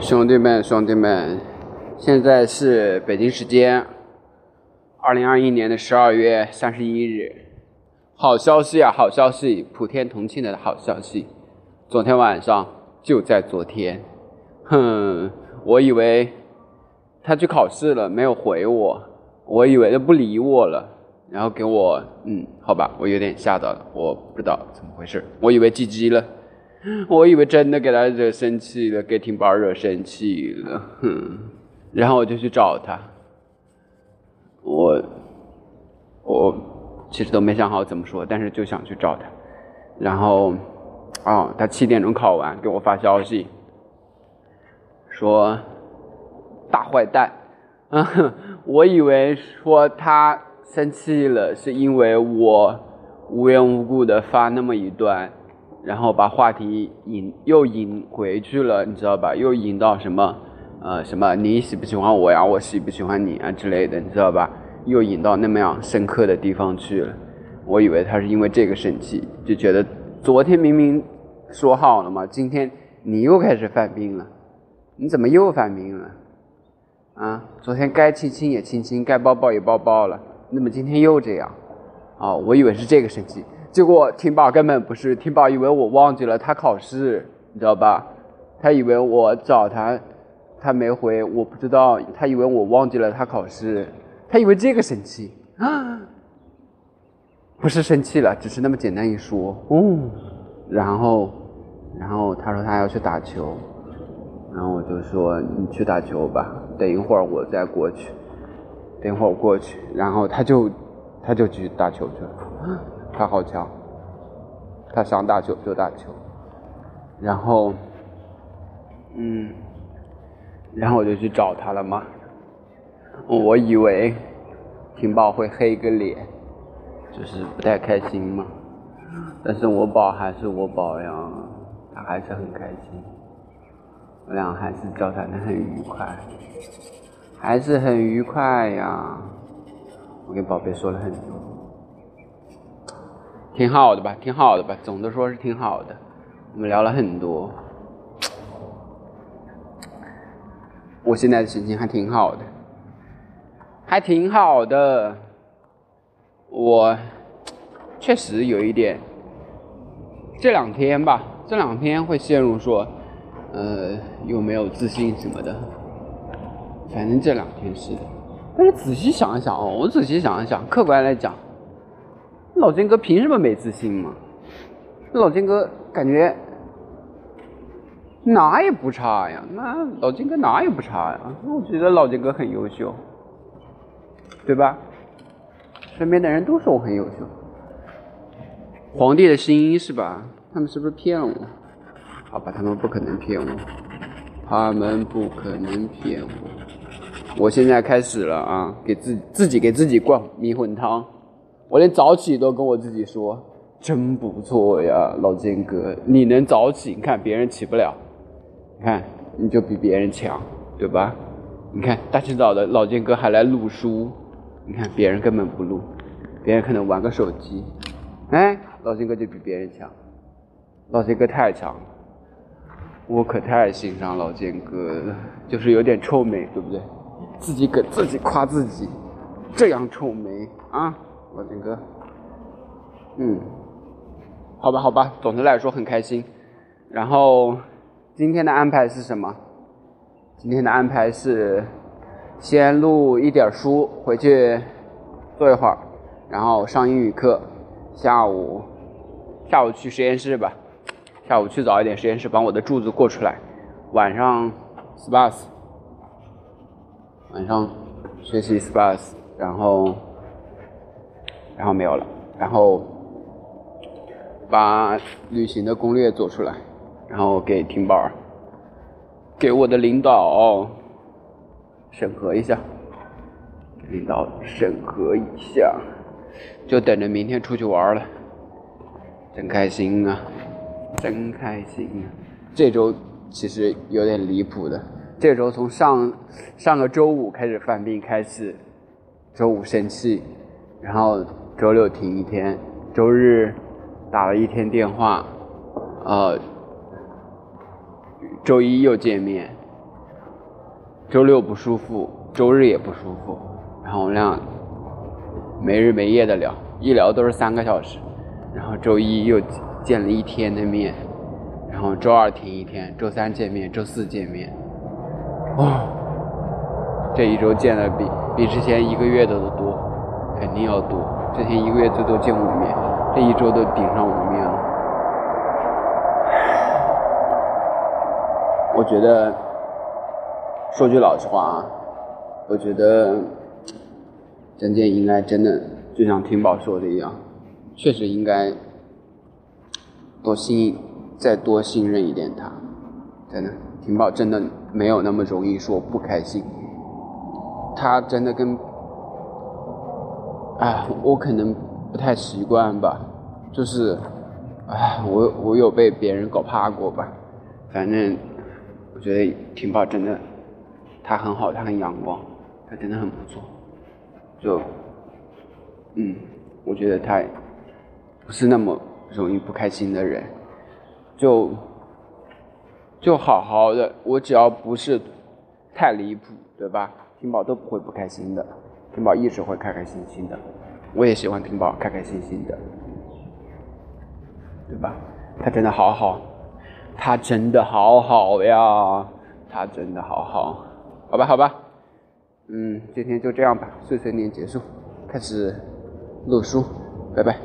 兄弟们，兄弟们，现在是北京时间二零二一年的十二月三十一日。好消息啊，好消息，普天同庆的好消息！昨天晚上就在昨天，哼，我以为他去考试了，没有回我，我以为他不理我了，然后给我，嗯，好吧，我有点吓到了，我不知道怎么回事，我以为 GG 了。我以为真的给他惹生气了，给挺宝惹生气了，哼！然后我就去找他，我我其实都没想好怎么说，但是就想去找他。然后，哦，他七点钟考完，给我发消息，说大坏蛋，嗯，我以为说他生气了，是因为我无缘无故的发那么一段。然后把话题引又引回去了，你知道吧？又引到什么，呃，什么你喜不喜欢我呀？我喜不喜欢你啊之类的，你知道吧？又引到那么样深刻的地方去了。我以为他是因为这个生气，就觉得昨天明明说好了嘛，今天你又开始犯病了，你怎么又犯病了？啊，昨天该亲亲也亲亲，该抱抱也抱抱了，那么今天又这样？哦，我以为是这个生气。结果听宝根本不是，听宝以为我忘记了他考试，你知道吧？他以为我找他，他没回，我不知道，他以为我忘记了他考试，他以为这个生气啊，不是生气了，只是那么简单一说，嗯，然后，然后他说他要去打球，然后我就说你去打球吧，等一会儿我再过去，等一会儿我过去，然后他就他就去打球去了。他好强，他想打球就打球，然后，嗯，然后我就去找他了嘛。我以为婷宝会黑个脸，就是不太开心嘛。但是我宝还是我宝呀，他还是很开心，我俩还是交谈的很愉快，还是很愉快呀。我跟宝贝说了很多。挺好的吧，挺好的吧，总的说是挺好的。我们聊了很多，我现在的心情还挺好的，还挺好的。我确实有一点，这两天吧，这两天会陷入说，呃，有没有自信什么的。反正这两天是的，但是仔细想一想哦，我仔细想一想，客观来讲。老金哥凭什么没自信嘛？老金哥感觉哪也不差呀，那老金哥哪也不差呀，我觉得老金哥很优秀，对吧？身边的人都说我很优秀。皇帝的心是吧？他们是不是骗我？好吧，他们不可能骗我，他们不可能骗我。我现在开始了啊，给自自己给自己灌迷魂汤。我连早起都跟我自己说，真不错呀，老剑哥，你能早起，你看别人起不了，你看你就比别人强，对吧？你看大清早的老剑哥还来录书，你看别人根本不录，别人可能玩个手机，哎，老剑哥就比别人强，老剑哥太强了，我可太欣赏老剑哥了，就是有点臭美，对不对？自己给自己夸自己，这样臭美啊！老金哥，嗯，好吧，好吧，总的来说很开心。然后今天的安排是什么？今天的安排是先录一点书，回去坐一会儿，然后上英语课。下午下午去实验室吧，下午去早一点实验室，把我的柱子过出来。晚上 SPAS，晚上学习 SPAS，然后。然后没有了，然后把旅行的攻略做出来，然后给婷宝儿，给我的领导审核一下，领导审核一下，就等着明天出去玩了，真开心啊，真开心啊！这周其实有点离谱的，这周从上上个周五开始犯病，开始周五生气，然后。周六停一天，周日打了一天电话，呃，周一又见面，周六不舒服，周日也不舒服，然后我俩没日没夜的聊，一聊都是三个小时，然后周一又见了一天的面，然后周二停一天，周三见面，周四见面，哦，这一周见的比比之前一个月的都多，肯定要多，之前一个月最多见五面，这一周都顶上五面了，我觉得。说句老实话啊，我觉得张健应该真的就像听宝说的一样，确实应该多信再多信任一点他，真的，婷宝真的没有那么容易说不开心，他真的跟，哎，我可能不太习惯吧，就是，哎，我我有被别人搞怕过吧，反正我觉得听宝真的。他很好，他很阳光，他真的很不错。就，嗯，我觉得他不是那么容易不开心的人。就，就好好的，我只要不是太离谱，对吧？听宝都不会不开心的，听宝一直会开开心心的。我也喜欢听宝开开心心的，对吧？他真的好好，他真的好好呀，他真的好好。好吧，好吧，嗯，今天就这样吧，碎碎念结束，开始录书，拜拜。